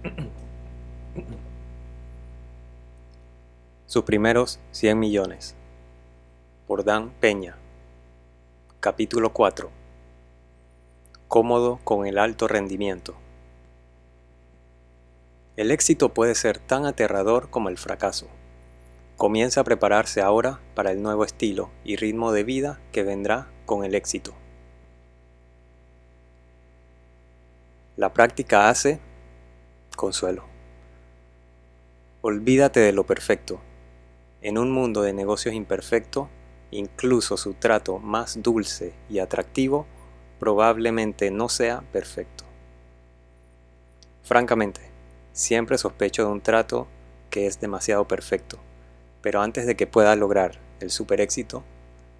Sus primeros 100 millones. Por Dan Peña. Capítulo 4. Cómodo con el alto rendimiento. El éxito puede ser tan aterrador como el fracaso. Comienza a prepararse ahora para el nuevo estilo y ritmo de vida que vendrá con el éxito. La práctica hace consuelo. Olvídate de lo perfecto en un mundo de negocios imperfecto, incluso su trato más dulce y atractivo probablemente no sea perfecto. Francamente, siempre sospecho de un trato que es demasiado perfecto, pero antes de que pueda lograr el super éxito,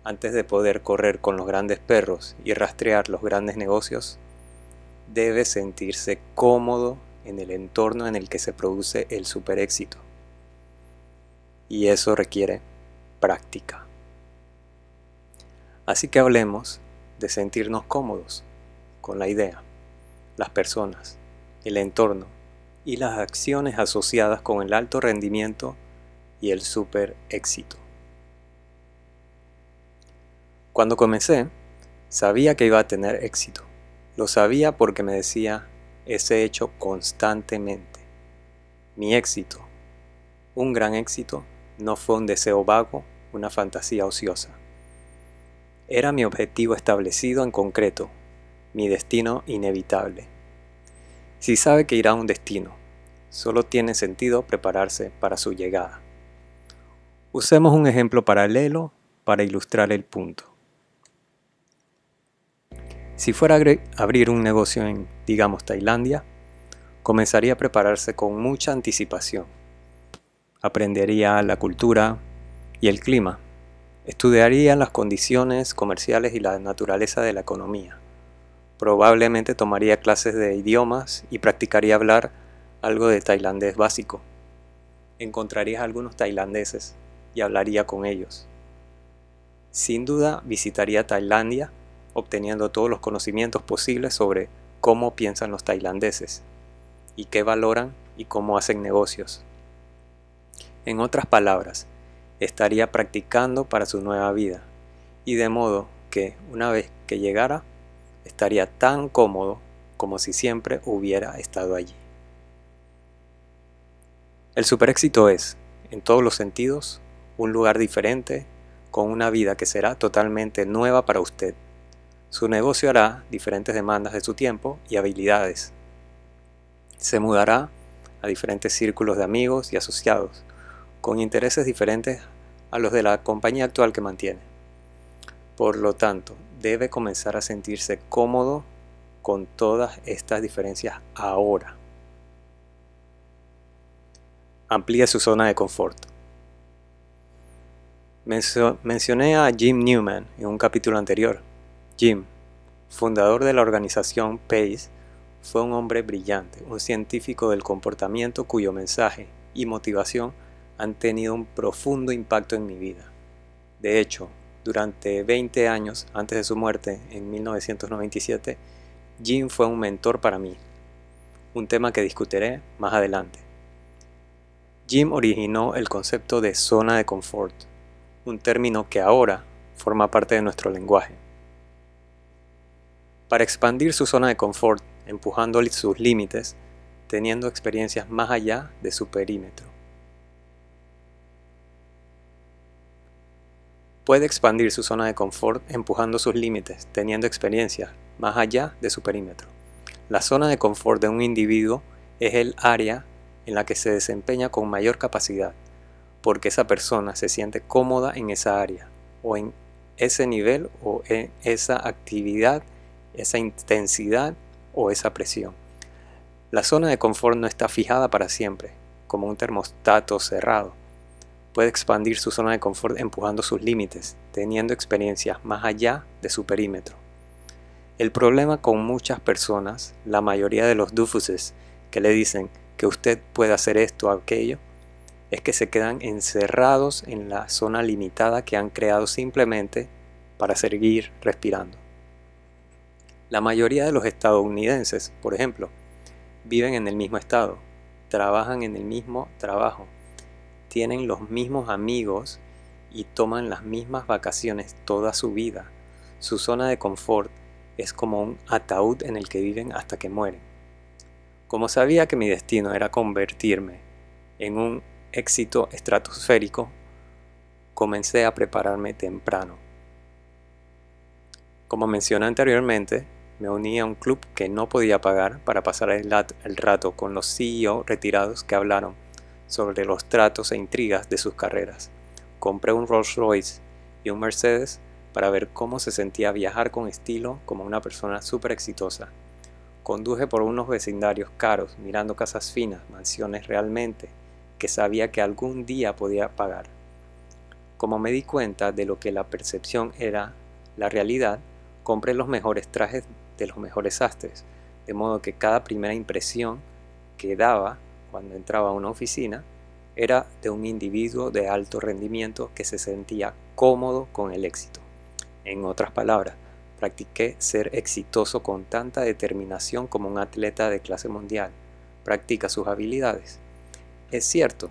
antes de poder correr con los grandes perros y rastrear los grandes negocios, debe sentirse cómodo en el entorno en el que se produce el super éxito y eso requiere práctica. Así que hablemos de sentirnos cómodos con la idea, las personas, el entorno y las acciones asociadas con el alto rendimiento y el super éxito. Cuando comencé, sabía que iba a tener éxito. Lo sabía porque me decía ese hecho constantemente. Mi éxito, un gran éxito, no fue un deseo vago, una fantasía ociosa. Era mi objetivo establecido en concreto, mi destino inevitable. Si sabe que irá a un destino, solo tiene sentido prepararse para su llegada. Usemos un ejemplo paralelo para ilustrar el punto. Si fuera a abrir un negocio en, digamos, Tailandia, comenzaría a prepararse con mucha anticipación aprendería la cultura y el clima, estudiaría las condiciones comerciales y la naturaleza de la economía. Probablemente tomaría clases de idiomas y practicaría hablar algo de tailandés básico. Encontraría a algunos tailandeses y hablaría con ellos. Sin duda visitaría Tailandia obteniendo todos los conocimientos posibles sobre cómo piensan los tailandeses y qué valoran y cómo hacen negocios. En otras palabras, estaría practicando para su nueva vida, y de modo que, una vez que llegara, estaría tan cómodo como si siempre hubiera estado allí. El superéxito es, en todos los sentidos, un lugar diferente, con una vida que será totalmente nueva para usted. Su negocio hará diferentes demandas de su tiempo y habilidades. Se mudará a diferentes círculos de amigos y asociados, con intereses diferentes a los de la compañía actual que mantiene. Por lo tanto, debe comenzar a sentirse cómodo con todas estas diferencias ahora. Amplíe su zona de confort. mencioné a Jim Newman en un capítulo anterior. Jim, fundador de la organización PACE, fue un hombre brillante, un científico del comportamiento cuyo mensaje y motivación han tenido un profundo impacto en mi vida. De hecho, durante 20 años antes de su muerte, en 1997, Jim fue un mentor para mí, un tema que discutiré más adelante. Jim originó el concepto de zona de confort, un término que ahora forma parte de nuestro lenguaje. Para expandir su zona de confort, empujando sus límites, teniendo experiencias más allá de su perímetro. Puede expandir su zona de confort empujando sus límites, teniendo experiencias más allá de su perímetro. La zona de confort de un individuo es el área en la que se desempeña con mayor capacidad, porque esa persona se siente cómoda en esa área, o en ese nivel, o en esa actividad, esa intensidad o esa presión. La zona de confort no está fijada para siempre, como un termostato cerrado puede expandir su zona de confort empujando sus límites, teniendo experiencias más allá de su perímetro. El problema con muchas personas, la mayoría de los dufuses que le dicen que usted puede hacer esto o aquello, es que se quedan encerrados en la zona limitada que han creado simplemente para seguir respirando. La mayoría de los estadounidenses, por ejemplo, viven en el mismo estado, trabajan en el mismo trabajo, tienen los mismos amigos y toman las mismas vacaciones toda su vida. Su zona de confort es como un ataúd en el que viven hasta que mueren. Como sabía que mi destino era convertirme en un éxito estratosférico, comencé a prepararme temprano. Como mencioné anteriormente, me uní a un club que no podía pagar para pasar el, rato con los CEO retirados que hablaron sobre los tratos e intrigas de sus carreras. Compré un Rolls Royce y un Mercedes para ver cómo se sentía viajar con estilo como una persona súper exitosa. Conduje por unos vecindarios caros, mirando casas finas, mansiones realmente, que sabía que algún día podía pagar. Como me di cuenta de lo que la percepción era la realidad, compré los mejores trajes de los mejores sastres, de modo que cada primera impresión que daba cuando entraba a una oficina era de un individuo de alto rendimiento que se sentía cómodo con el éxito. En otras palabras, practiqué ser exitoso con tanta determinación como un atleta de clase mundial practica sus habilidades. Es cierto,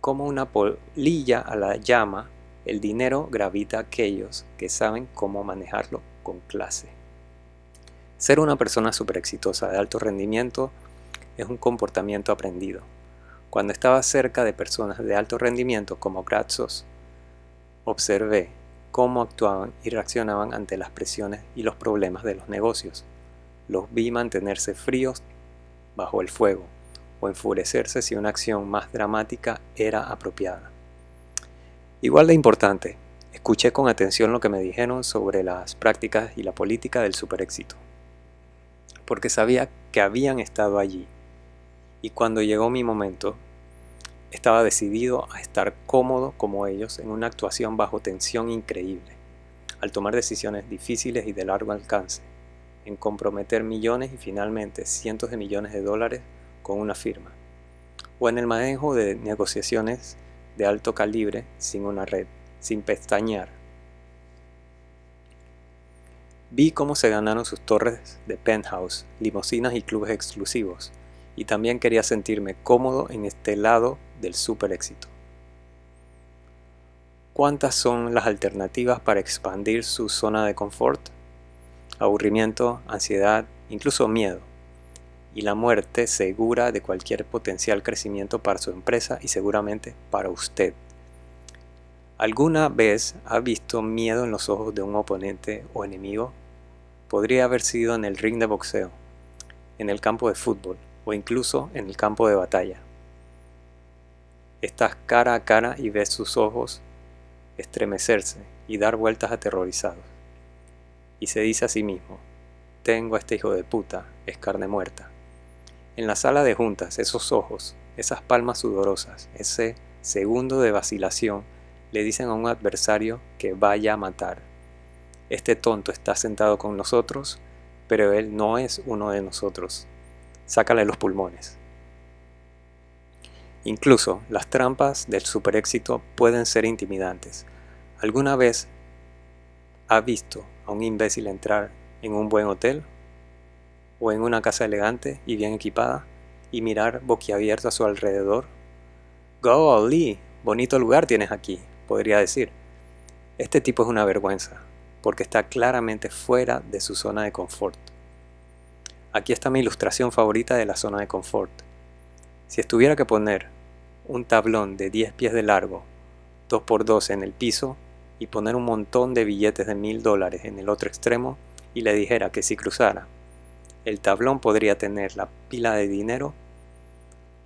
como una polilla a la llama, el dinero gravita a aquellos que saben cómo manejarlo clase. Ser una persona súper exitosa de alto rendimiento es un comportamiento aprendido. Cuando estaba cerca de personas de alto rendimiento como Grazos, observé cómo actuaban y reaccionaban ante las presiones y los problemas de los negocios. Los vi mantenerse fríos bajo el fuego o enfurecerse si una acción más dramática era apropiada. Igual de importante, escuché con atención lo que me dijeron sobre las prácticas y la política del superéxito, porque sabía que habían estado allí. Y cuando llegó mi momento, estaba decidido a estar cómodo como ellos en una actuación bajo tensión increíble, al tomar decisiones difíciles y de largo alcance, en comprometer millones y finalmente cientos de millones de dólares con una firma, o en el manejo de negociaciones de alto calibre sin una red, sin pestañear. Vi cómo se ganaron sus torres de penthouse, limosinas y clubes exclusivos, y también quería sentirme cómodo en este lado del super éxito. ¿Cuántas son las alternativas para expandir su zona de confort? Aburrimiento, ansiedad, incluso miedo. Y la muerte segura de cualquier potencial crecimiento para su empresa y seguramente para usted. ¿Alguna vez ha visto miedo en los ojos de un oponente o enemigo? Podría haber sido en el ring de boxeo, en el campo de fútbol, o incluso en el campo de batalla. Estás cara a cara y ves sus ojos estremecerse y dar vueltas aterrorizados. Y se dice a sí mismo, tengo a este hijo de puta, es carne muerta. En la sala de juntas, esos ojos, esas palmas sudorosas, ese segundo de vacilación, le dicen a un adversario que vaya a matar. Este tonto está sentado con nosotros, pero él no es uno de nosotros sácale los pulmones. Incluso las trampas del super éxito pueden ser intimidantes. ¿Alguna vez ha visto a un imbécil entrar en un buen hotel o en una casa elegante y bien equipada y mirar boquiabierto a su alrededor? Golly, bonito lugar tienes aquí, podría decir. Este tipo es una vergüenza, porque está claramente fuera de su zona de confort. Aquí está mi ilustración favorita de la zona de confort. Si estuviera que poner un tablón de 10 pies de largo, 2 por 2 en el piso, y poner un montón de billetes de mil dólares en el otro extremo, y le dijera que si cruzara, el tablón podría tener la pila de dinero,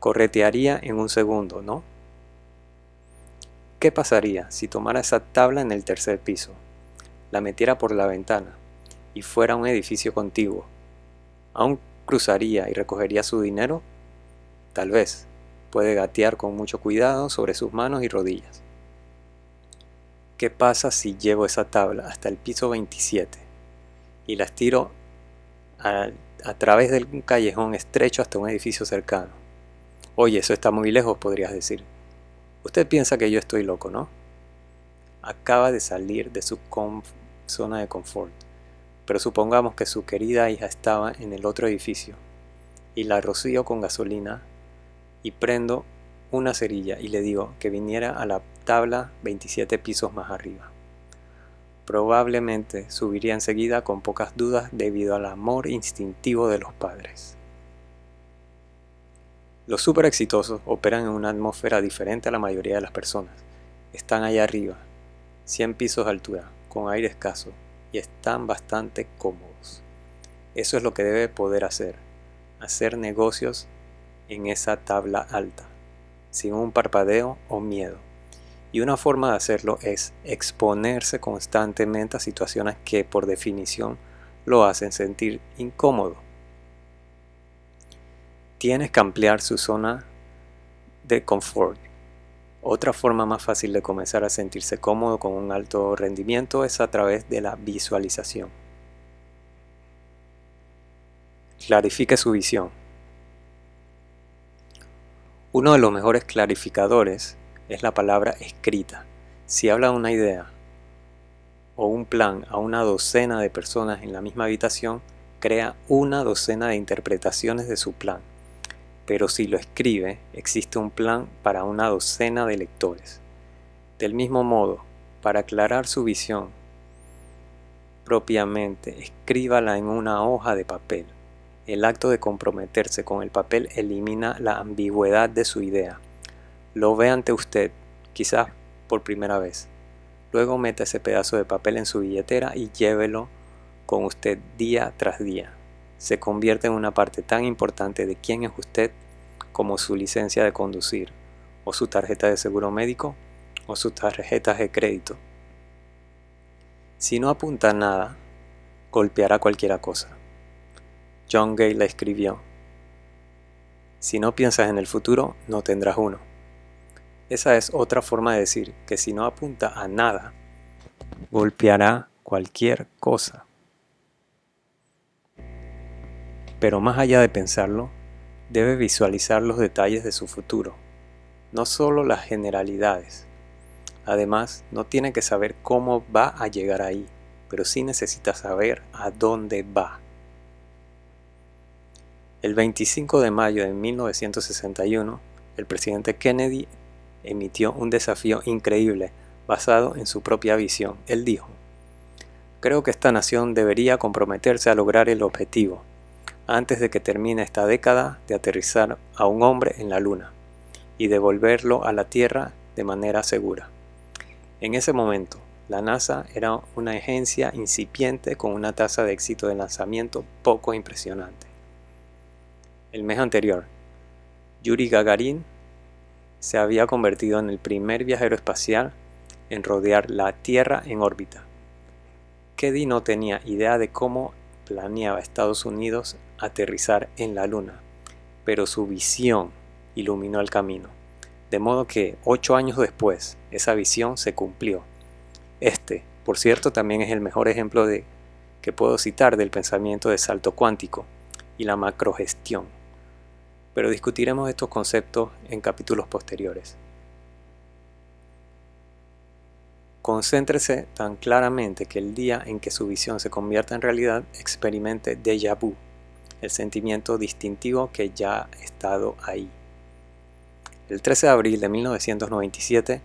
corretearía en un segundo, ¿no? ¿Qué pasaría si tomara esa tabla en el tercer piso, la metiera por la ventana y fuera un edificio contiguo? ¿Aún cruzaría y recogería su dinero? Tal vez. Puede gatear con mucho cuidado sobre sus manos y rodillas. ¿Qué pasa si llevo esa tabla hasta el piso 27 y la estiro a, a través de un callejón estrecho hasta un edificio cercano? Oye, eso está muy lejos, podrías decir. Usted piensa que yo estoy loco, ¿no? Acaba de salir de su zona de confort pero supongamos que su querida hija estaba en el otro edificio y la rocío con gasolina y prendo una cerilla y le digo que viniera a la tabla 27 pisos más arriba. Probablemente subiría enseguida con pocas dudas debido al amor instintivo de los padres. Los super exitosos operan en una atmósfera diferente a la mayoría de las personas. Están allá arriba, 100 pisos de altura, con aire escaso, y están bastante cómodos. Eso es lo que debe poder hacer, hacer negocios en esa tabla alta, sin un parpadeo o miedo. Y una forma de hacerlo es exponerse constantemente a situaciones que por definición lo hacen sentir incómodo. Tienes que ampliar su zona de confort. Otra forma más fácil de comenzar a sentirse cómodo con un alto rendimiento es a través de la visualización. Clarifique su visión. Uno de los mejores clarificadores es la palabra escrita. Si habla una idea o un plan a una docena de personas en la misma habitación, crea una docena de interpretaciones de su plan. Pero si lo escribe, existe un plan para una docena de lectores. Del mismo modo, para aclarar su visión propiamente, escríbala en una hoja de papel. El acto de comprometerse con el papel elimina la ambigüedad de su idea lo ve ante usted, quizás por primera vez. Luego meta ese pedazo de papel en su billetera y llévelo con usted día tras día. Se convierte en una parte tan importante de quién es usted como su licencia de conducir, o su tarjeta de seguro médico, o sus tarjetas de crédito. Si no apunta nada, golpeará cualquier cosa. John Gay la escribió. Si no piensas en el futuro, no tendrás uno. Esa es otra forma de decir que si no apunta a nada, golpeará cualquier cosa. Pero más allá de pensarlo, debe visualizar los detalles de su futuro, no solo las generalidades. Además, no tiene que saber cómo va a llegar ahí, pero sí necesita saber a dónde va. El 25 de mayo de 1961, el presidente Kennedy emitió un desafío increíble basado en su propia visión. Él dijo, creo que esta nación debería comprometerse a lograr el objetivo, antes de que termine esta década, de aterrizar a un hombre en la Luna y devolverlo a la Tierra de manera segura. En ese momento, la NASA era una agencia incipiente con una tasa de éxito de lanzamiento poco impresionante. El mes anterior, Yuri Gagarin se había convertido en el primer viajero espacial en rodear la Tierra en órbita. Keddy no tenía idea de cómo planeaba Estados Unidos aterrizar en la Luna, pero su visión iluminó el camino, de modo que ocho años después esa visión se cumplió. Este, por cierto, también es el mejor ejemplo de que puedo citar del pensamiento de salto cuántico y la macrogestión pero discutiremos estos conceptos en capítulos posteriores. Concéntrese tan claramente que el día en que su visión se convierta en realidad experimente déjà vu, el sentimiento distintivo que ya ha estado ahí. El 13 de abril de 1997,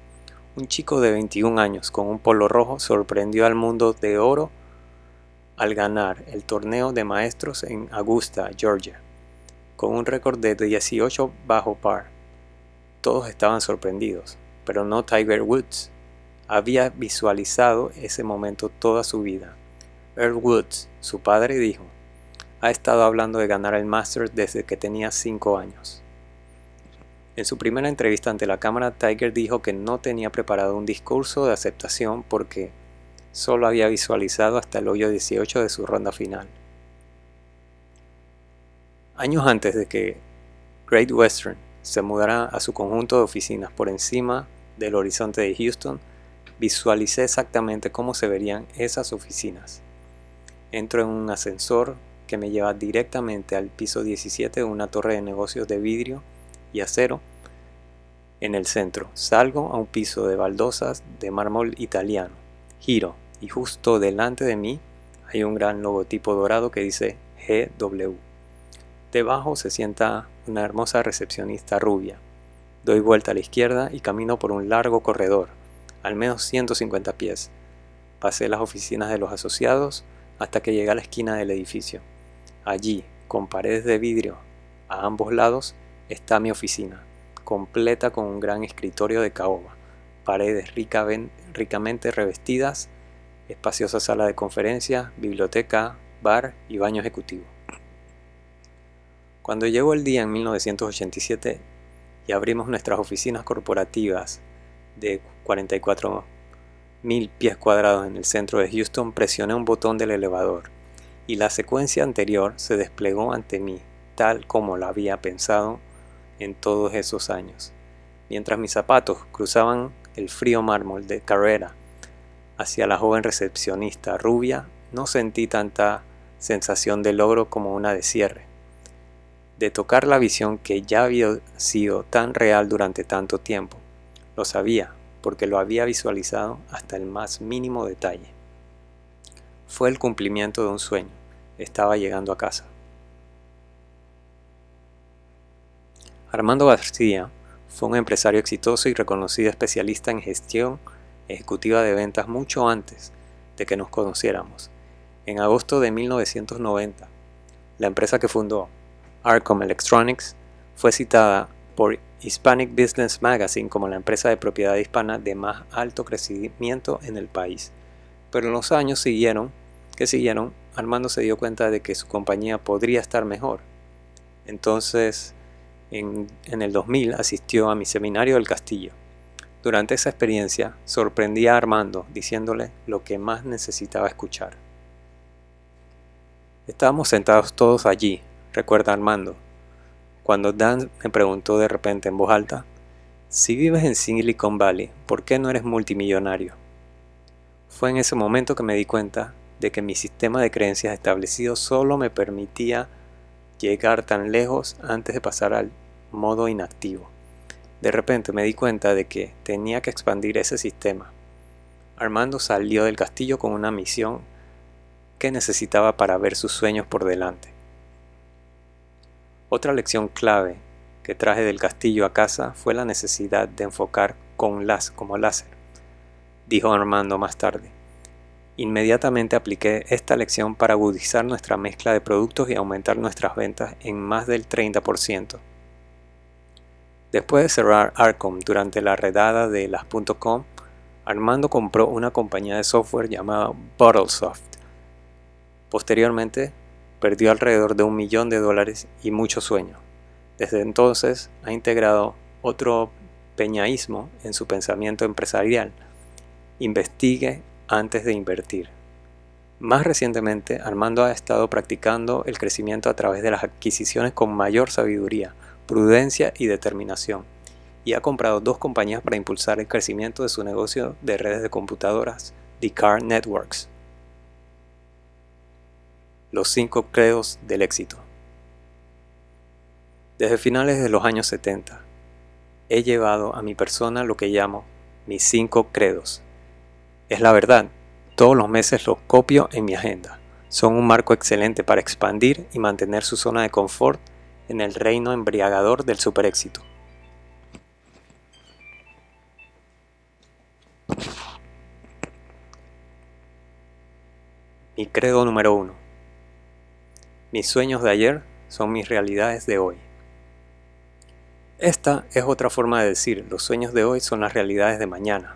un chico de 21 años con un polo rojo sorprendió al mundo de oro al ganar el torneo de maestros en Augusta, Georgia con un récord de 18 bajo par. Todos estaban sorprendidos, pero no Tiger Woods. Había visualizado ese momento toda su vida. Earl Woods, su padre, dijo, ha estado hablando de ganar el Masters desde que tenía 5 años. En su primera entrevista ante la cámara, Tiger dijo que no tenía preparado un discurso de aceptación porque solo había visualizado hasta el hoyo 18 de su ronda final. Años antes de que Great Western se mudara a su conjunto de oficinas por encima del horizonte de Houston, visualicé exactamente cómo se verían esas oficinas. Entro en un ascensor que me lleva directamente al piso 17 de una torre de negocios de vidrio y acero en el centro. Salgo a un piso de baldosas de mármol italiano. Giro y justo delante de mí hay un gran logotipo dorado que dice GW. Debajo se sienta una hermosa recepcionista rubia. Doy vuelta a la izquierda y camino por un largo corredor, al menos 150 pies. Pasé las oficinas de los asociados hasta que llegué a la esquina del edificio. Allí, con paredes de vidrio a ambos lados, está mi oficina, completa con un gran escritorio de caoba, paredes ricamente revestidas, espaciosa sala de conferencias, biblioteca, bar y baño ejecutivo. Cuando llegó el día en 1987 y abrimos nuestras oficinas corporativas de 44 mil pies cuadrados en el centro de Houston, presioné un botón del elevador y la secuencia anterior se desplegó ante mí, tal como la había pensado en todos esos años. Mientras mis zapatos cruzaban el frío mármol de carrera hacia la joven recepcionista rubia, no sentí tanta sensación de logro como una de cierre de tocar la visión que ya había sido tan real durante tanto tiempo. Lo sabía, porque lo había visualizado hasta el más mínimo detalle. Fue el cumplimiento de un sueño. Estaba llegando a casa. Armando García fue un empresario exitoso y reconocido especialista en gestión ejecutiva de ventas mucho antes de que nos conociéramos. En agosto de 1990, la empresa que fundó, Arcom Electronics fue citada por Hispanic Business Magazine como la empresa de propiedad hispana de más alto crecimiento en el país. Pero en los años siguieron, que siguieron, Armando se dio cuenta de que su compañía podría estar mejor. Entonces, en, en el 2000 asistió a mi seminario del castillo. Durante esa experiencia sorprendí a Armando diciéndole lo que más necesitaba escuchar. Estábamos sentados todos allí, recuerda Armando, cuando Dan me preguntó de repente en voz alta, si vives en Silicon Valley, ¿por qué no eres multimillonario? Fue en ese momento que me di cuenta de que mi sistema de creencias establecido solo me permitía llegar tan lejos antes de pasar al modo inactivo. De repente me di cuenta de que tenía que expandir ese sistema. Armando salió del castillo con una misión que necesitaba para ver sus sueños por delante. Otra lección clave que traje del castillo a casa fue la necesidad de enfocar con las como láser, dijo Armando más tarde. Inmediatamente apliqué esta lección para agudizar nuestra mezcla de productos y aumentar nuestras ventas en más del 30%. Después de cerrar Arcom durante la redada de las .com, Armando compró una compañía de software llamada Bottlesoft. Posteriormente perdió alrededor de un millón de dólares y mucho sueño. Desde entonces ha integrado otro peñaísmo en su pensamiento empresarial. Investigue antes de invertir. Más recientemente, Armando ha estado practicando el crecimiento a través de las adquisiciones con mayor sabiduría, prudencia y determinación, y ha comprado dos compañías para impulsar el crecimiento de su negocio de redes de computadoras, The Car Networks los cinco credos del éxito. Desde finales de los años 70, he llevado a mi persona lo que llamo mis cinco credos. Es la verdad, todos los meses los copio en mi agenda. Son un marco excelente para expandir y mantener su zona de confort en el reino embriagador del superéxito. Mi credo número uno mis sueños de ayer son mis realidades de hoy. Esta es otra forma de decir, los sueños de hoy son las realidades de mañana.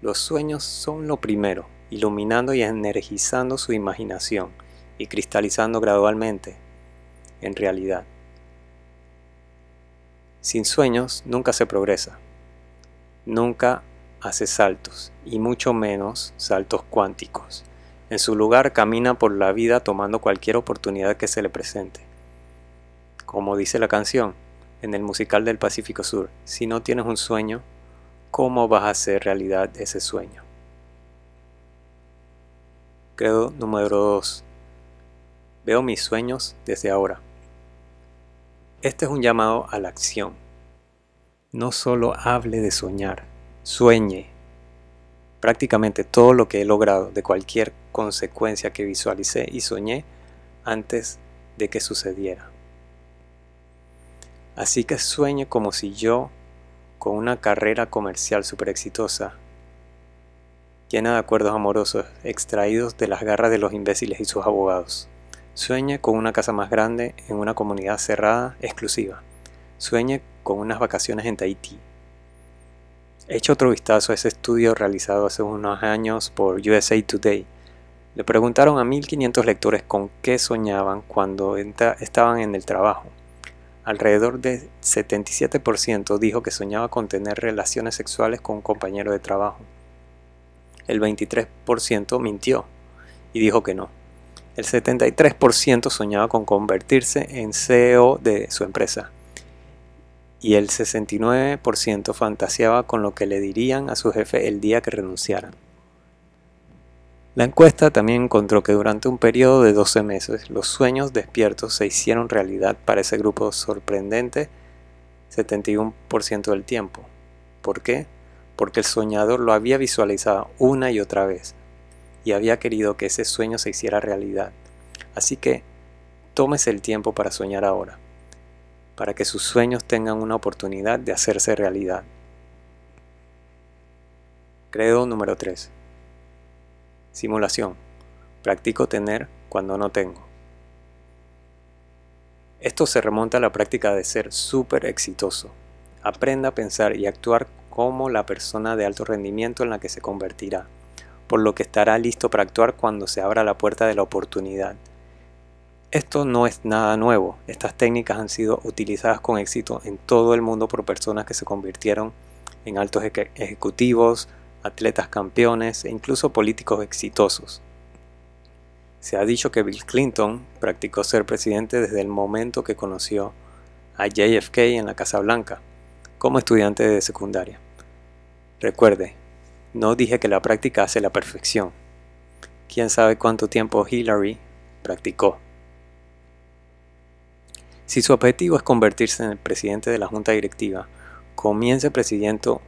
Los sueños son lo primero, iluminando y energizando su imaginación y cristalizando gradualmente en realidad. Sin sueños nunca se progresa, nunca hace saltos y mucho menos saltos cuánticos. En su lugar camina por la vida tomando cualquier oportunidad que se le presente. Como dice la canción en el musical del Pacífico Sur, si no tienes un sueño, ¿cómo vas a hacer realidad ese sueño? Credo número 2. Veo mis sueños desde ahora. Este es un llamado a la acción. No solo hable de soñar, sueñe, prácticamente todo lo que he logrado de cualquier consecuencia que visualicé y soñé antes de que sucediera. Así que sueñe como si yo, con una carrera comercial super exitosa, llena de acuerdos amorosos extraídos de las garras de los imbéciles y sus abogados. Sueñe con una casa más grande en una comunidad cerrada, exclusiva. Sueñe con unas vacaciones en Tahití. Hecho otro vistazo a ese estudio realizado hace unos años por USA Today. Le preguntaron a 1500 lectores con qué soñaban cuando estaban en el trabajo. Alrededor de 77% dijo que soñaba con tener relaciones sexuales con un compañero de trabajo. El 23% mintió y dijo que no. El 73% soñaba con convertirse en CEO de su empresa y el 69% fantaseaba con lo que le dirían a su jefe el día que renunciaran. La encuesta también encontró que durante un periodo de 12 meses los sueños despiertos se hicieron realidad para ese grupo sorprendente 71% del tiempo. ¿Por qué? Porque el soñador lo había visualizado una y otra vez y había querido que ese sueño se hiciera realidad. Así que tómese el tiempo para soñar ahora para que sus sueños tengan una oportunidad de hacerse realidad. Credo número 3. Simulación. Practico tener cuando no tengo. Esto se remonta a la práctica de ser súper exitoso. Aprenda a pensar y actuar como la persona de alto rendimiento en la que se convertirá, por lo que estará listo para actuar cuando se abra la puerta de la oportunidad esto no es nada nuevo, estas técnicas han sido utilizadas con éxito en todo el mundo por personas que se convirtieron en altos ejecutivos, atletas campeones e incluso políticos exitosos. Se ha dicho que Bill Clinton practicó ser presidente desde el momento que conoció a JFK en la Casa Blanca, como estudiante de secundaria. Recuerde, no dije que la práctica hace la perfección. Quién sabe cuánto tiempo Hillary practicó. Si su objetivo es convertirse en el presidente de la junta directiva, comience presidiendo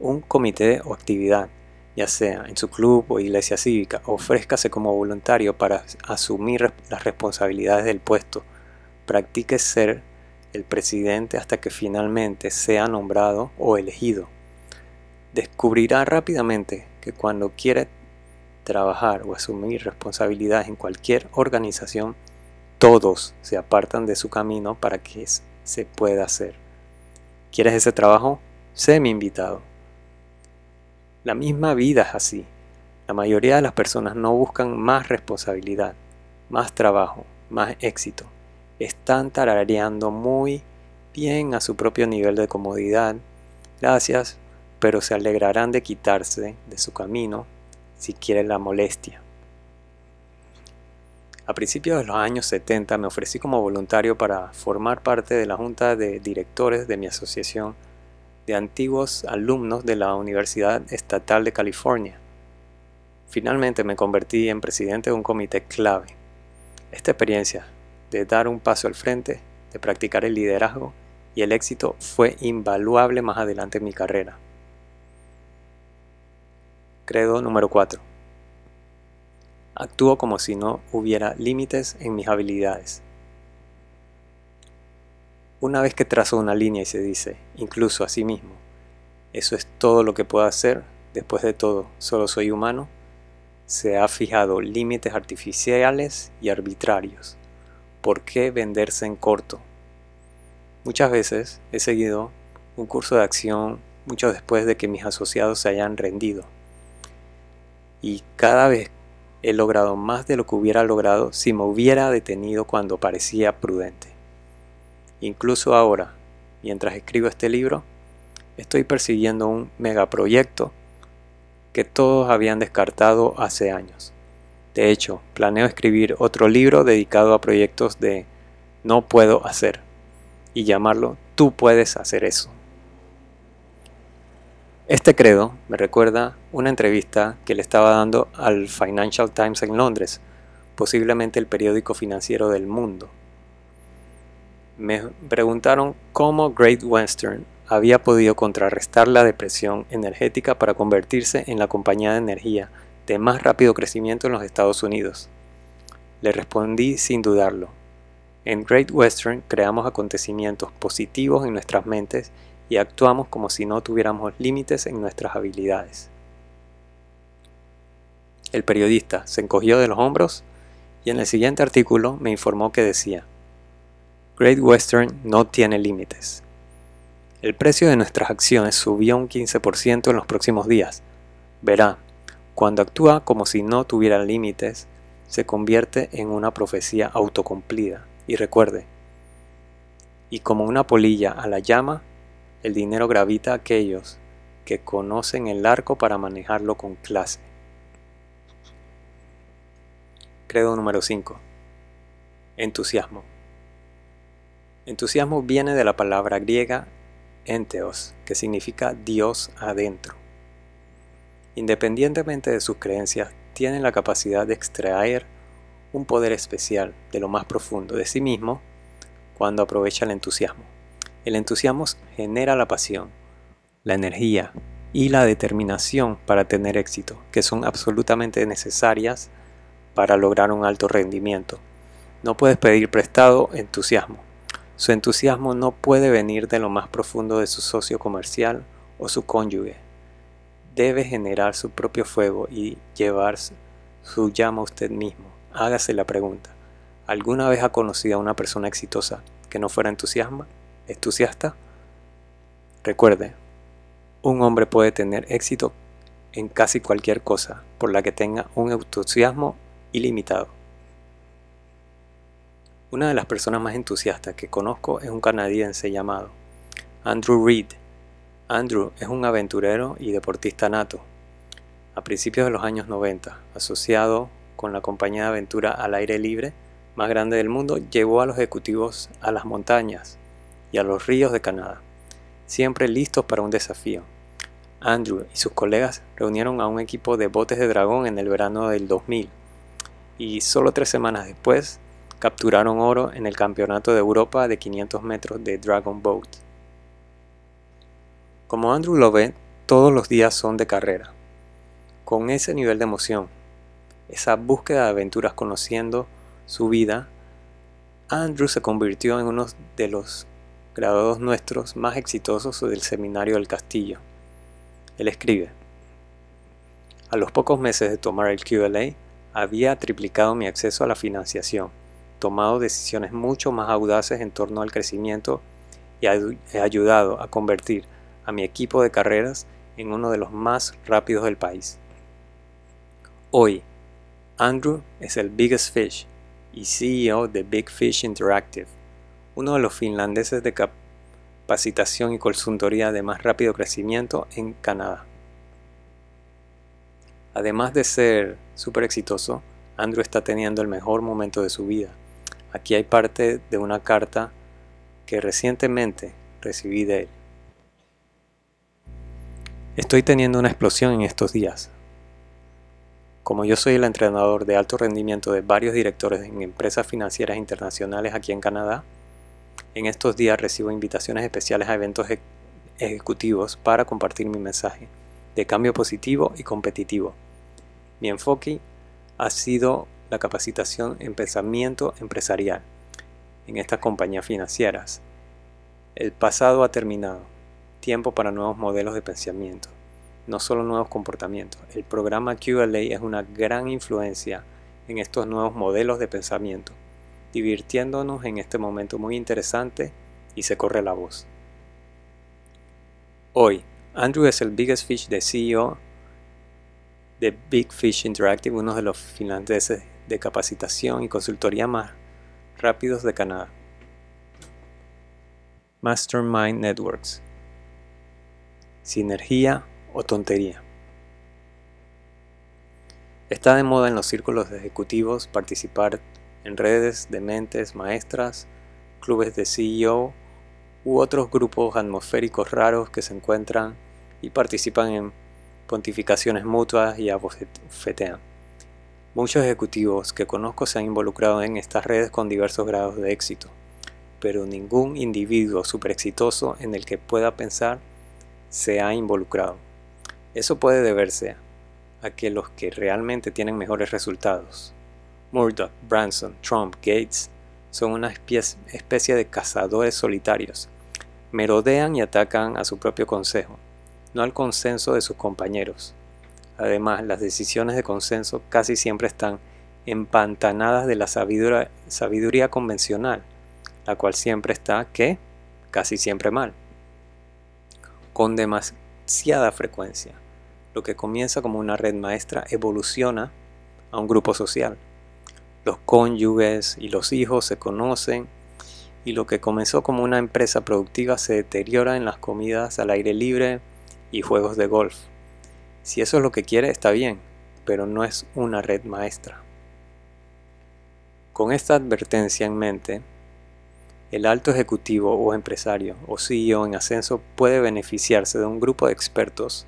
un comité o actividad, ya sea en su club o iglesia cívica, ofrézcase como voluntario para asumir las responsabilidades del puesto. Practique ser el presidente hasta que finalmente sea nombrado o elegido. Descubrirá rápidamente que cuando quiere trabajar o asumir responsabilidades en cualquier organización, todos se apartan de su camino para que se pueda hacer. ¿Quieres ese trabajo? Sé mi invitado. La misma vida es así. La mayoría de las personas no buscan más responsabilidad, más trabajo, más éxito. Están tarareando muy bien a su propio nivel de comodidad. Gracias, pero se alegrarán de quitarse de su camino si quieren la molestia. A principios de los años 70 me ofrecí como voluntario para formar parte de la junta de directores de mi asociación de antiguos alumnos de la Universidad Estatal de California. Finalmente me convertí en presidente de un comité clave. Esta experiencia de dar un paso al frente, de practicar el liderazgo y el éxito fue invaluable más adelante en mi carrera. Credo número 4. Actúo como si no hubiera límites en mis habilidades. Una vez que trazo una línea y se dice, incluso a sí mismo, eso es todo lo que puedo hacer, después de todo, solo soy humano, se ha fijado límites artificiales y arbitrarios. ¿Por qué venderse en corto? Muchas veces he seguido un curso de acción mucho después de que mis asociados se hayan rendido. Y cada vez he logrado más de lo que hubiera logrado si me hubiera detenido cuando parecía prudente. Incluso ahora, mientras escribo este libro, estoy persiguiendo un megaproyecto que todos habían descartado hace años. De hecho, planeo escribir otro libro dedicado a proyectos de no puedo hacer y llamarlo tú puedes hacer eso. Este credo me recuerda una entrevista que le estaba dando al Financial Times en Londres, posiblemente el periódico financiero del mundo. Me preguntaron cómo Great Western había podido contrarrestar la depresión energética para convertirse en la compañía de energía de más rápido crecimiento en los Estados Unidos. Le respondí sin dudarlo. En Great Western creamos acontecimientos positivos en nuestras mentes y actuamos como si no tuviéramos límites en nuestras habilidades. El periodista se encogió de los hombros y en el siguiente artículo me informó que decía, Great Western no tiene límites. El precio de nuestras acciones subió un 15% en los próximos días. Verá, cuando actúa como si no tuviera límites, se convierte en una profecía autocumplida. Y recuerde, y como una polilla a la llama, el dinero gravita a aquellos que conocen el arco para manejarlo con clase. Credo número 5. Entusiasmo. Entusiasmo viene de la palabra griega enteos, que significa Dios adentro. Independientemente de sus creencias, tienen la capacidad de extraer un poder especial de lo más profundo de sí mismo cuando aprovecha el entusiasmo. El entusiasmo genera la pasión, la energía y la determinación para tener éxito, que son absolutamente necesarias para lograr un alto rendimiento. No puedes pedir prestado entusiasmo. Su entusiasmo no puede venir de lo más profundo de su socio comercial o su cónyuge. Debe generar su propio fuego y llevar su llama a usted mismo. Hágase la pregunta. ¿Alguna vez ha conocido a una persona exitosa que no fuera entusiasma, entusiasta? Recuerde, un hombre puede tener éxito en casi cualquier cosa por la que tenga un entusiasmo ilimitado. Una de las personas más entusiastas que conozco es un canadiense llamado Andrew Reid. Andrew es un aventurero y deportista nato. A principios de los años 90, asociado con la compañía de aventura al aire libre más grande del mundo, llevó a los ejecutivos a las montañas y a los ríos de Canadá, siempre listos para un desafío. Andrew y sus colegas reunieron a un equipo de botes de dragón en el verano del 2000 y solo tres semanas después capturaron oro en el Campeonato de Europa de 500 metros de Dragon Boat. Como Andrew lo ve, todos los días son de carrera. Con ese nivel de emoción, esa búsqueda de aventuras conociendo su vida, Andrew se convirtió en uno de los graduados nuestros más exitosos del seminario del castillo. Él escribe, a los pocos meses de tomar el QLA, había triplicado mi acceso a la financiación, tomado decisiones mucho más audaces en torno al crecimiento y he ayudado a convertir a mi equipo de carreras en uno de los más rápidos del país. Hoy, Andrew es el Biggest Fish y CEO de Big Fish Interactive, uno de los finlandeses de capacitación y consultoría de más rápido crecimiento en Canadá. Además de ser súper exitoso, Andrew está teniendo el mejor momento de su vida. Aquí hay parte de una carta que recientemente recibí de él. Estoy teniendo una explosión en estos días. Como yo soy el entrenador de alto rendimiento de varios directores en empresas financieras internacionales aquí en Canadá, en estos días recibo invitaciones especiales a eventos ejecutivos para compartir mi mensaje de cambio positivo y competitivo mi enfoque ha sido la capacitación en pensamiento empresarial en estas compañías financieras. El pasado ha terminado. Tiempo para nuevos modelos de pensamiento, no solo nuevos comportamientos. El programa QLA es una gran influencia en estos nuevos modelos de pensamiento, divirtiéndonos en este momento muy interesante y se corre la voz. Hoy, Andrew es el biggest fish de CEO de Big Fish Interactive, uno de los finlandeses de capacitación y consultoría más rápidos de Canadá. Mastermind Networks. Sinergia o tontería. Está de moda en los círculos de ejecutivos participar en redes de mentes maestras, clubes de CEO u otros grupos atmosféricos raros que se encuentran y participan en pontificaciones mutuas y abofetean. Muchos ejecutivos que conozco se han involucrado en estas redes con diversos grados de éxito, pero ningún individuo super exitoso en el que pueda pensar se ha involucrado. Eso puede deberse a que los que realmente tienen mejores resultados, Murdoch, Branson, Trump, Gates, son una especie de cazadores solitarios. Merodean y atacan a su propio consejo, no al consenso de sus compañeros. Además, las decisiones de consenso casi siempre están empantanadas de la sabiduría, sabiduría convencional, la cual siempre está, ¿qué? Casi siempre mal. Con demasiada frecuencia. Lo que comienza como una red maestra evoluciona a un grupo social. Los cónyuges y los hijos se conocen y lo que comenzó como una empresa productiva se deteriora en las comidas al aire libre y juegos de golf. Si eso es lo que quiere, está bien, pero no es una red maestra. Con esta advertencia en mente, el alto ejecutivo o empresario o CEO en ascenso puede beneficiarse de un grupo de expertos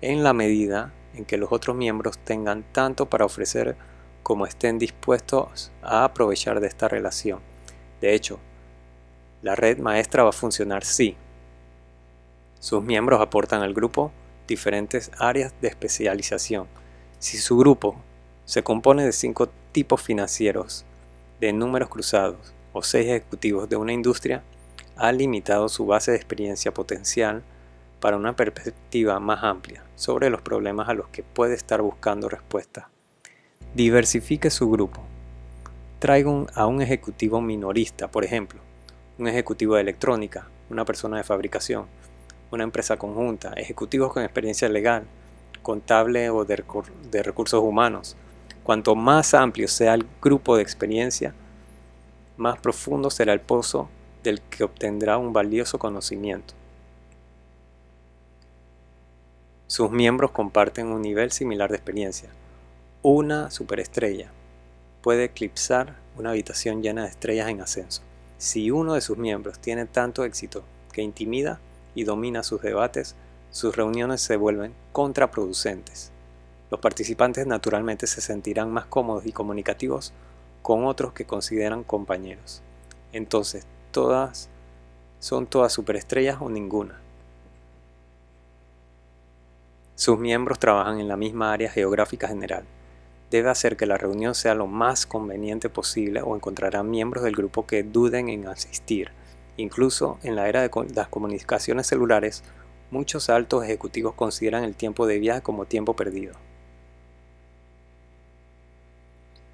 en la medida en que los otros miembros tengan tanto para ofrecer como estén dispuestos a aprovechar de esta relación. De hecho, la red maestra va a funcionar si sus miembros aportan al grupo diferentes áreas de especialización. Si su grupo se compone de cinco tipos financieros, de números cruzados o seis ejecutivos de una industria, ha limitado su base de experiencia potencial para una perspectiva más amplia sobre los problemas a los que puede estar buscando respuesta. Diversifique su grupo. Traiga a un ejecutivo minorista, por ejemplo, un ejecutivo de electrónica, una persona de fabricación, una empresa conjunta, ejecutivos con experiencia legal, contable o de, recursos humanos. Cuanto más amplio sea el grupo de experiencia, más profundo será el pozo del que obtendrá un valioso conocimiento. Sus miembros comparten un nivel similar de experiencia. Una superestrella puede eclipsar una habitación llena de estrellas en ascenso. Si uno de sus miembros tiene tanto éxito que intimida y domina sus debates, sus reuniones se vuelven contraproducentes. Los participantes naturalmente se sentirán más cómodos y comunicativos con otros que consideran compañeros. Entonces, son todas superestrellas o ninguna. Sus miembros trabajan en la misma área geográfica general. Debe hacer que la reunión sea lo más conveniente posible o encontrarán miembros del grupo que duden en asistir Incluso en la era de las comunicaciones celulares, muchos altos ejecutivos consideran el tiempo de viaje como tiempo perdido.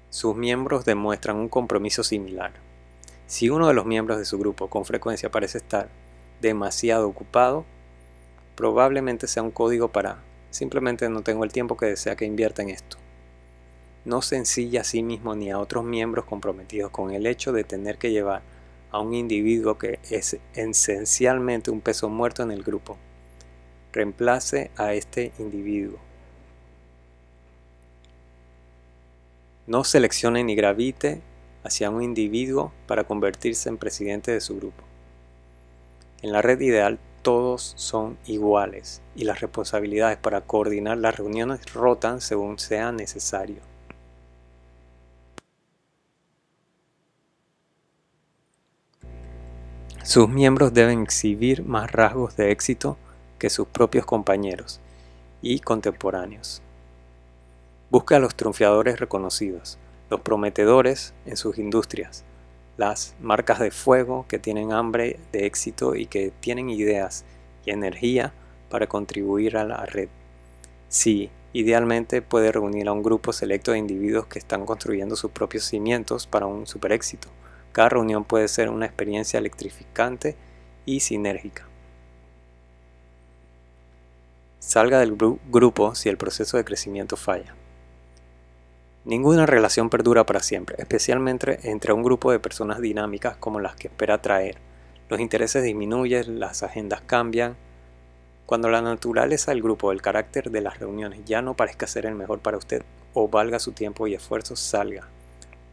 Sus miembros demuestran un compromiso similar. Si uno de los miembros de su grupo con frecuencia parece estar demasiado ocupado, probablemente sea un código para simplemente no tengo el tiempo que desea que invierta en esto. No se a sí mismo ni a otros miembros comprometidos con el hecho de tener que llevar a un individuo que es esencialmente un peso muerto en el grupo. Reemplace a este individuo. No seleccione ni gravite hacia un individuo para convertirse en presidente de su grupo. En la red ideal todos son iguales y las responsabilidades para coordinar las reuniones rotan según sea necesario. Sus miembros deben exhibir más rasgos de éxito que sus propios compañeros y contemporáneos. Busca a los triunfadores reconocidos, los prometedores en sus industrias, las marcas de fuego que tienen hambre de éxito y que tienen ideas y energía para contribuir a la red. Sí, idealmente puede reunir a un grupo selecto de individuos que están construyendo sus propios cimientos para un super éxito cada reunión puede ser una experiencia electrificante y sinérgica. Salga del grupo si el proceso de crecimiento falla. Ninguna relación perdura para siempre, especialmente entre un grupo de personas dinámicas como las que espera atraer. Los intereses disminuyen, las agendas cambian. Cuando la naturaleza del grupo o el carácter de las reuniones ya no parezca ser el mejor para usted o valga su tiempo y esfuerzo, salga.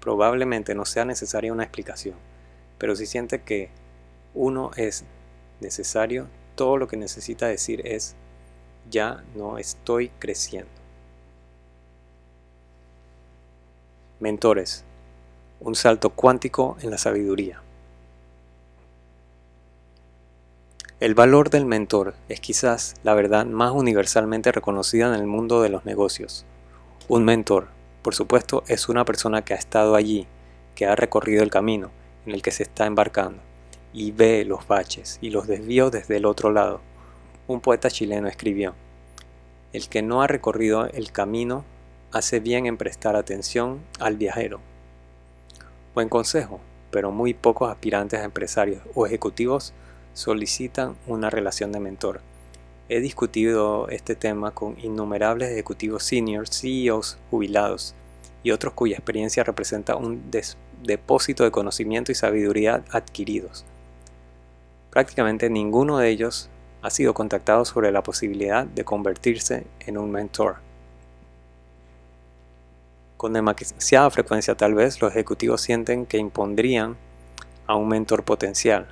Probablemente no sea necesaria una explicación, pero si siente que uno es necesario, todo lo que necesita decir es ya no estoy creciendo. Mentores. Un salto cuántico en la sabiduría. El valor del mentor es quizás la verdad más universalmente reconocida en el mundo de los negocios. Un mentor por supuesto, es una persona que ha estado allí, que ha recorrido el camino en el que se está embarcando y ve los baches y los desvíos desde el otro lado. Un poeta chileno escribió, el que no ha recorrido el camino hace bien en prestar atención al viajero. Buen consejo, pero muy pocos aspirantes a empresarios o ejecutivos solicitan una relación de mentor. He discutido este tema con innumerables ejecutivos seniors, CEOs jubilados y otros cuya experiencia representa un depósito de conocimiento y sabiduría adquiridos. Prácticamente ninguno de ellos ha sido contactado sobre la posibilidad de convertirse en un mentor. Con demasiada frecuencia tal vez los ejecutivos sienten que impondrían a un mentor potencial,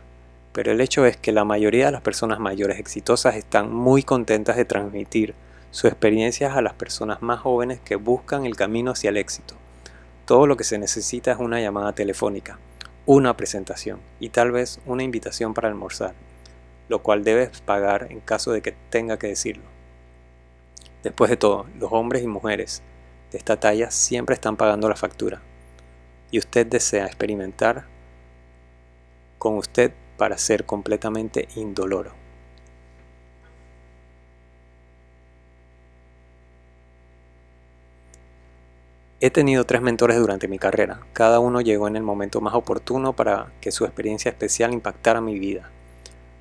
pero el hecho es que la mayoría de las personas mayores exitosas están muy contentas de transmitir sus experiencias a las personas más jóvenes que buscan el camino hacia el éxito. Todo lo que se necesita es una llamada telefónica, una presentación y tal vez una invitación para almorzar, lo cual debes pagar en caso de que tenga que decirlo. Después de todo, los hombres y mujeres de esta talla siempre están pagando la factura y usted desea experimentar con usted para ser completamente indoloro. He tenido tres mentores durante mi carrera. Cada uno llegó en el momento más oportuno para que su experiencia especial impactara mi vida.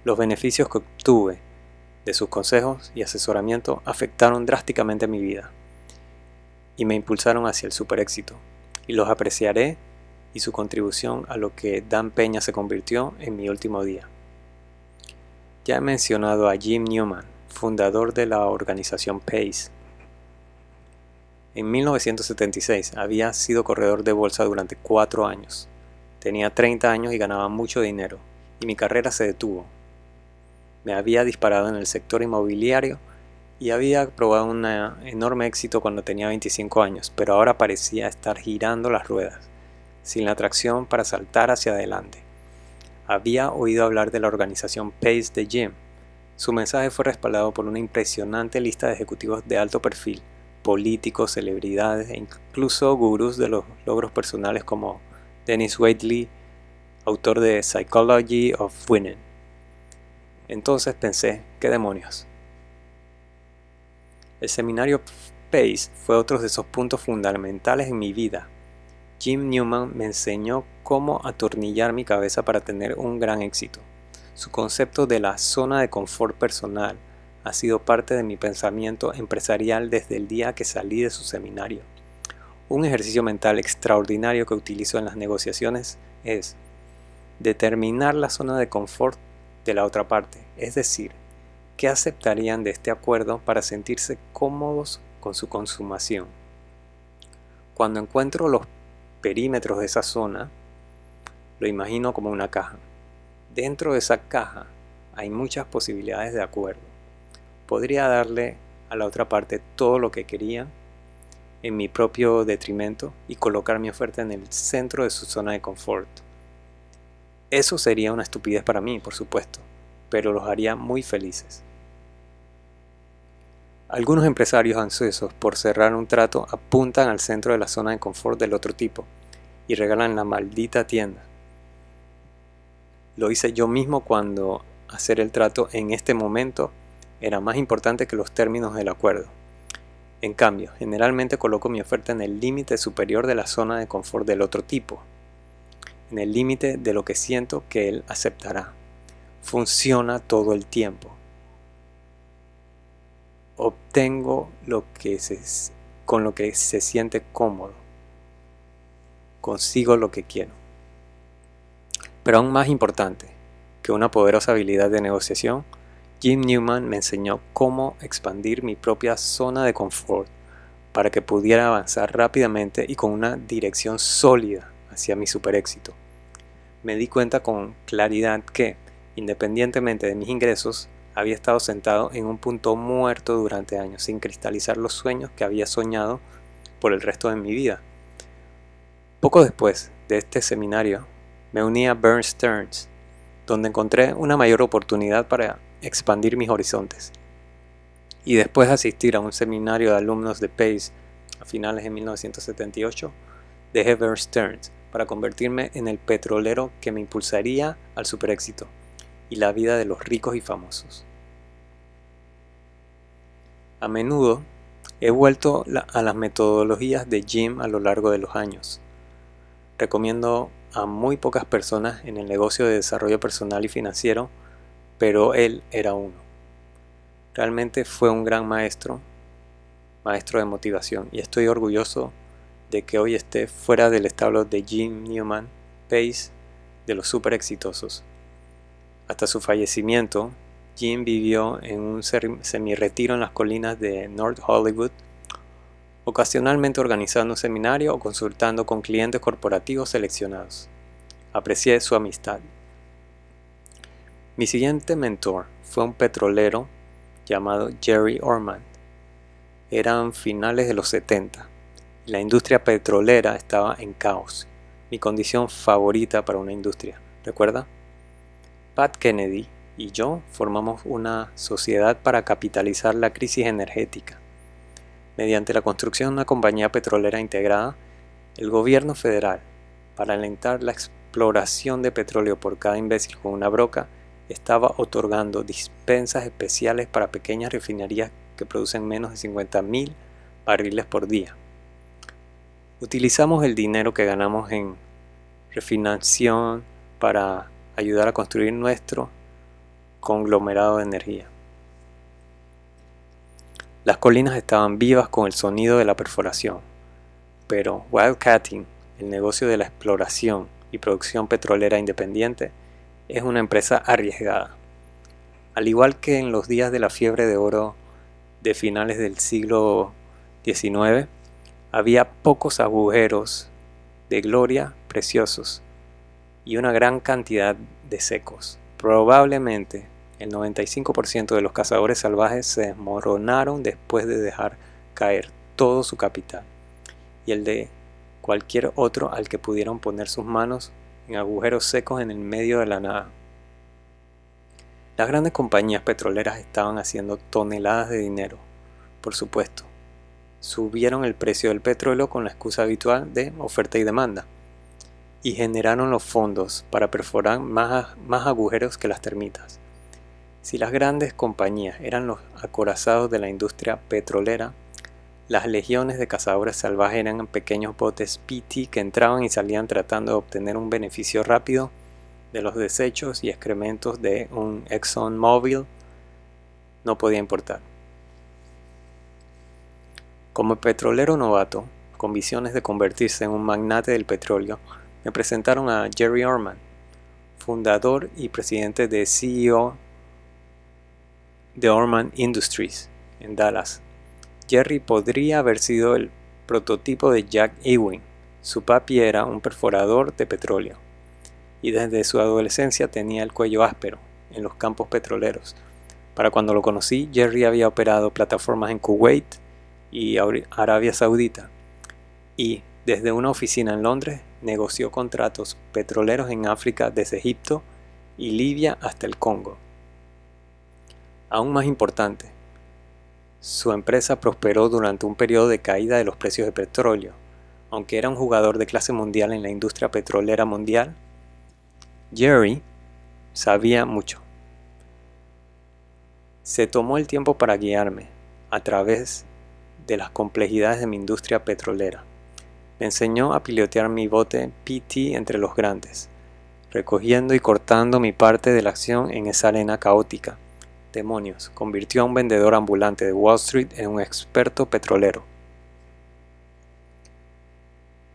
Los beneficios que obtuve de sus consejos y asesoramiento afectaron drásticamente mi vida y me impulsaron hacia el super éxito. Y los apreciaré y su contribución a lo que Dan Peña se convirtió en mi último día. Ya he mencionado a Jim Newman, fundador de la organización PACE, en 1976 había sido corredor de bolsa durante cuatro años. Tenía 30 años y ganaba mucho dinero, y mi carrera se detuvo. Me había disparado en el sector inmobiliario y había probado un enorme éxito cuando tenía 25 años, pero ahora parecía estar girando las ruedas, sin la atracción para saltar hacia adelante. Había oído hablar de la organización Pace de Jim. Su mensaje fue respaldado por una impresionante lista de ejecutivos de alto perfil políticos, celebridades e incluso gurús de los logros personales como Dennis Waitley, autor de Psychology of Winning. Entonces pensé, ¿qué demonios? El seminario PACE fue otro de esos puntos fundamentales en mi vida. Jim Newman me enseñó cómo atornillar mi cabeza para tener un gran éxito. Su concepto de la zona de confort personal, ha sido parte de mi pensamiento empresarial desde el día que salí de su seminario. Un ejercicio mental extraordinario que utilizo en las negociaciones es determinar la zona de confort de la otra parte, es decir, qué aceptarían de este acuerdo para sentirse cómodos con su consumación. Cuando encuentro los perímetros de esa zona, lo imagino como una caja. Dentro de esa caja hay muchas posibilidades de acuerdo podría darle a la otra parte todo lo que quería en mi propio detrimento y colocar mi oferta en el centro de su zona de confort. Eso sería una estupidez para mí, por supuesto, pero los haría muy felices. Algunos empresarios ansiosos por cerrar un trato apuntan al centro de la zona de confort del otro tipo y regalan la maldita tienda. Lo hice yo mismo cuando hacer el trato en este momento era más importante que los términos del acuerdo. En cambio, generalmente coloco mi oferta en el límite superior de la zona de confort del otro tipo, en el límite de lo que siento que él aceptará. Funciona todo el tiempo. Obtengo lo que se, con lo que se siente cómodo. Consigo lo que quiero. Pero aún más importante que una poderosa habilidad de negociación Jim Newman me enseñó cómo expandir mi propia zona de confort para que pudiera avanzar rápidamente y con una dirección sólida hacia mi super éxito. Me di cuenta con claridad que, independientemente de mis ingresos, había estado sentado en un punto muerto durante años sin cristalizar los sueños que había soñado por el resto de mi vida. Poco después de este seminario, me uní a Burn Stearns, donde encontré una mayor oportunidad para expandir mis horizontes. Y después de asistir a un seminario de alumnos de PACE a finales de 1978, dejé Bear Stearns para convertirme en el petrolero que me impulsaría al superéxito y la vida de los ricos y famosos. A menudo he vuelto a las metodologías de Jim a lo largo de los años. Recomiendo a muy pocas personas en el negocio de desarrollo personal y financiero, pero él era uno. Realmente fue un gran maestro, maestro de motivación, y estoy orgulloso de que hoy esté fuera del establo de Jim Newman Pace de los super exitosos. Hasta su fallecimiento, Jim vivió en un semi-retiro en las colinas de North Hollywood, ocasionalmente organizando un seminario o consultando con clientes corporativos seleccionados. Aprecié su amistad. Mi siguiente mentor fue un petrolero llamado Jerry Orman. Eran finales de los 70. La industria petrolera estaba en caos. Mi condición favorita para una industria. ¿Recuerda? Pat Kennedy y yo formamos una sociedad para capitalizar la crisis energética. Mediante la construcción de una compañía petrolera integrada, el gobierno federal, para alentar la exploración de petróleo por cada imbécil con una broca, estaba otorgando dispensas especiales para pequeñas refinerías que producen menos de 50.000 barriles por día. Utilizamos el dinero que ganamos en refinación para ayudar a construir nuestro conglomerado de energía. Las colinas estaban vivas con el sonido de la perforación, pero Wildcatting, el negocio de la exploración y producción petrolera independiente, es una empresa arriesgada. Al igual que en los días de la fiebre de oro de finales del siglo XIX, había pocos agujeros de gloria preciosos y una gran cantidad de secos. Probablemente el 95% de los cazadores salvajes se desmoronaron después de dejar caer todo su capital, y el de cualquier otro al que pudieron poner sus manos en agujeros secos en el medio de la nada. Las grandes compañías petroleras estaban haciendo toneladas de dinero, por supuesto. Subieron el precio del petróleo con la excusa habitual de oferta y demanda y generaron los fondos para perforar más, más agujeros que las termitas. Si las grandes compañías eran los acorazados de la industria petrolera, las legiones de cazadores salvajes eran pequeños botes PT que entraban y salían tratando de obtener un beneficio rápido de los desechos y excrementos de un ExxonMobil. No podía importar. Como petrolero novato, con visiones de convertirse en un magnate del petróleo, me presentaron a Jerry Orman, fundador y presidente de CEO de Orman Industries en Dallas. Jerry podría haber sido el prototipo de Jack Ewing. Su papi era un perforador de petróleo y desde su adolescencia tenía el cuello áspero en los campos petroleros. Para cuando lo conocí, Jerry había operado plataformas en Kuwait y Arabia Saudita y desde una oficina en Londres negoció contratos petroleros en África desde Egipto y Libia hasta el Congo. Aún más importante, su empresa prosperó durante un periodo de caída de los precios de petróleo. Aunque era un jugador de clase mundial en la industria petrolera mundial, Jerry sabía mucho. Se tomó el tiempo para guiarme a través de las complejidades de mi industria petrolera. Me enseñó a pilotear mi bote PT entre los grandes, recogiendo y cortando mi parte de la acción en esa arena caótica demonios, convirtió a un vendedor ambulante de Wall Street en un experto petrolero.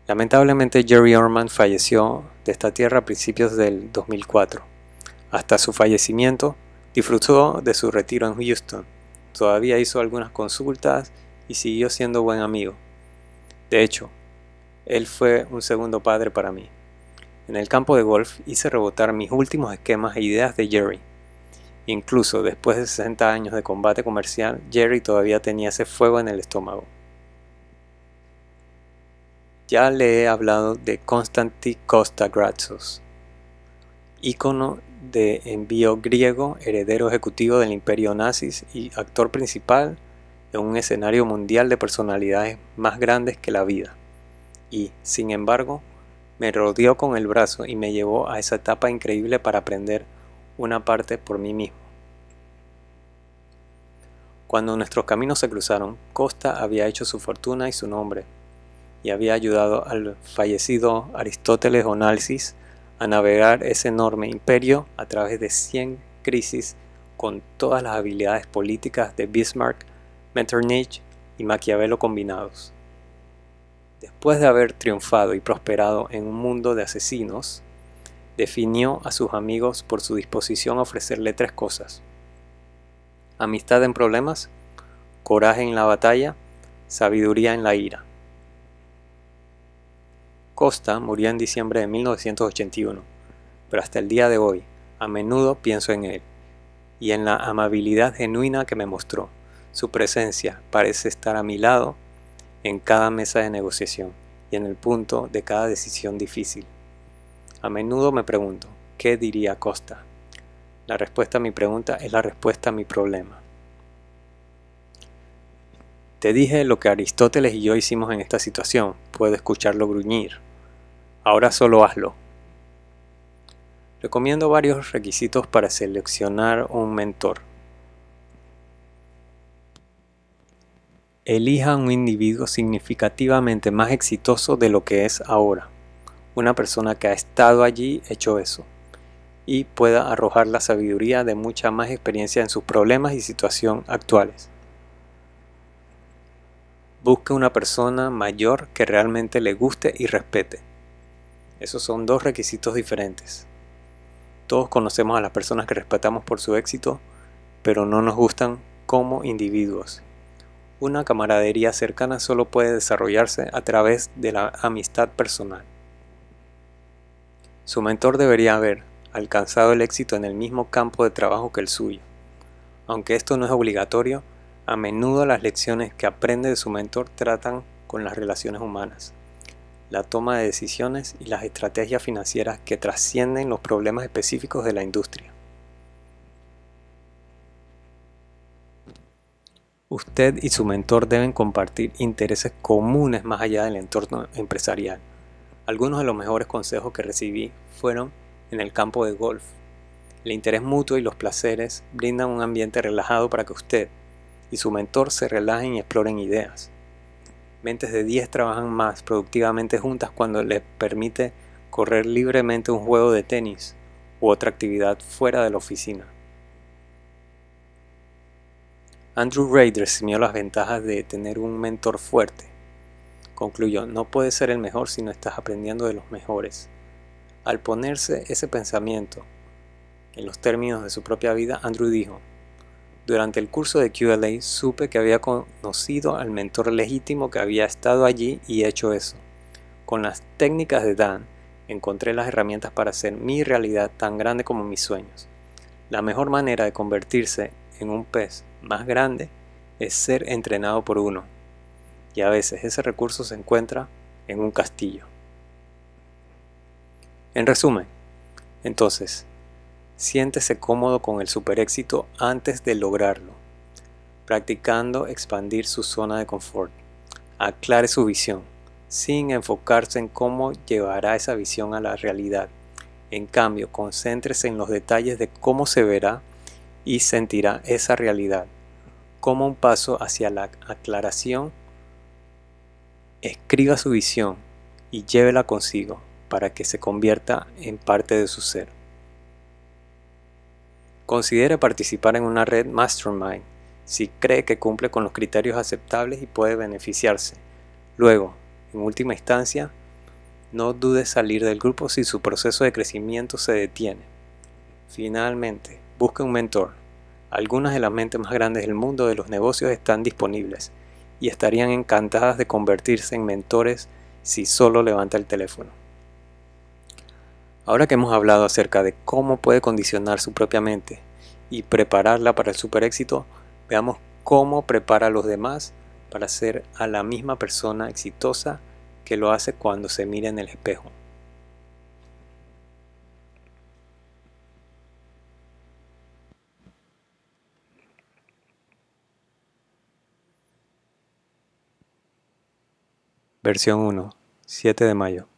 Lamentablemente Jerry Orman falleció de esta tierra a principios del 2004. Hasta su fallecimiento disfrutó de su retiro en Houston. Todavía hizo algunas consultas y siguió siendo buen amigo. De hecho, él fue un segundo padre para mí. En el campo de golf hice rebotar mis últimos esquemas e ideas de Jerry Incluso después de 60 años de combate comercial, Jerry todavía tenía ese fuego en el estómago. Ya le he hablado de Konstantin Kostagratsos, ícono de envío griego, heredero ejecutivo del imperio nazis y actor principal en un escenario mundial de personalidades más grandes que la vida. Y, sin embargo, me rodeó con el brazo y me llevó a esa etapa increíble para aprender una parte por mí mismo. Cuando nuestros caminos se cruzaron, Costa había hecho su fortuna y su nombre, y había ayudado al fallecido Aristóteles Onalsis a navegar ese enorme imperio a través de 100 crisis con todas las habilidades políticas de Bismarck, Metternich y Maquiavelo combinados. Después de haber triunfado y prosperado en un mundo de asesinos, definió a sus amigos por su disposición a ofrecerle tres cosas. Amistad en problemas, coraje en la batalla, sabiduría en la ira. Costa murió en diciembre de 1981, pero hasta el día de hoy, a menudo pienso en él y en la amabilidad genuina que me mostró. Su presencia parece estar a mi lado en cada mesa de negociación y en el punto de cada decisión difícil. A menudo me pregunto, ¿qué diría Costa? La respuesta a mi pregunta es la respuesta a mi problema. Te dije lo que Aristóteles y yo hicimos en esta situación, puedo escucharlo gruñir. Ahora solo hazlo. Recomiendo varios requisitos para seleccionar un mentor. Elija un individuo significativamente más exitoso de lo que es ahora. Una persona que ha estado allí, hecho eso, y pueda arrojar la sabiduría de mucha más experiencia en sus problemas y situación actuales. Busque una persona mayor que realmente le guste y respete. Esos son dos requisitos diferentes. Todos conocemos a las personas que respetamos por su éxito, pero no nos gustan como individuos. Una camaradería cercana solo puede desarrollarse a través de la amistad personal. Su mentor debería haber alcanzado el éxito en el mismo campo de trabajo que el suyo. Aunque esto no es obligatorio, a menudo las lecciones que aprende de su mentor tratan con las relaciones humanas la toma de decisiones y las estrategias financieras que trascienden los problemas específicos de la industria. Usted y su mentor deben compartir intereses comunes más allá del entorno empresarial. Algunos de los mejores consejos que recibí fueron en el campo de golf. El interés mutuo y los placeres brindan un ambiente relajado para que usted y su mentor se relajen y exploren ideas. Mentes de 10 trabajan más productivamente juntas cuando les permite correr libremente un juego de tenis u otra actividad fuera de la oficina. Andrew Ray resumió las ventajas de tener un mentor fuerte. Concluyó, no puedes ser el mejor si no estás aprendiendo de los mejores. Al ponerse ese pensamiento en los términos de su propia vida, Andrew dijo, durante el curso de QLA supe que había conocido al mentor legítimo que había estado allí y hecho eso. Con las técnicas de Dan encontré las herramientas para hacer mi realidad tan grande como mis sueños. La mejor manera de convertirse en un pez más grande es ser entrenado por uno. Y a veces ese recurso se encuentra en un castillo. En resumen, entonces, Siéntese cómodo con el super éxito antes de lograrlo, practicando expandir su zona de confort. Aclare su visión, sin enfocarse en cómo llevará esa visión a la realidad. En cambio, concéntrese en los detalles de cómo se verá y sentirá esa realidad. Como un paso hacia la aclaración, escriba su visión y llévela consigo para que se convierta en parte de su ser. Considere participar en una red Mastermind si cree que cumple con los criterios aceptables y puede beneficiarse. Luego, en última instancia, no dude salir del grupo si su proceso de crecimiento se detiene. Finalmente, busque un mentor. Algunas de las mentes más grandes del mundo de los negocios están disponibles y estarían encantadas de convertirse en mentores si solo levanta el teléfono. Ahora que hemos hablado acerca de cómo puede condicionar su propia mente y prepararla para el super éxito, veamos cómo prepara a los demás para ser a la misma persona exitosa que lo hace cuando se mira en el espejo. Versión 1, 7 de mayo.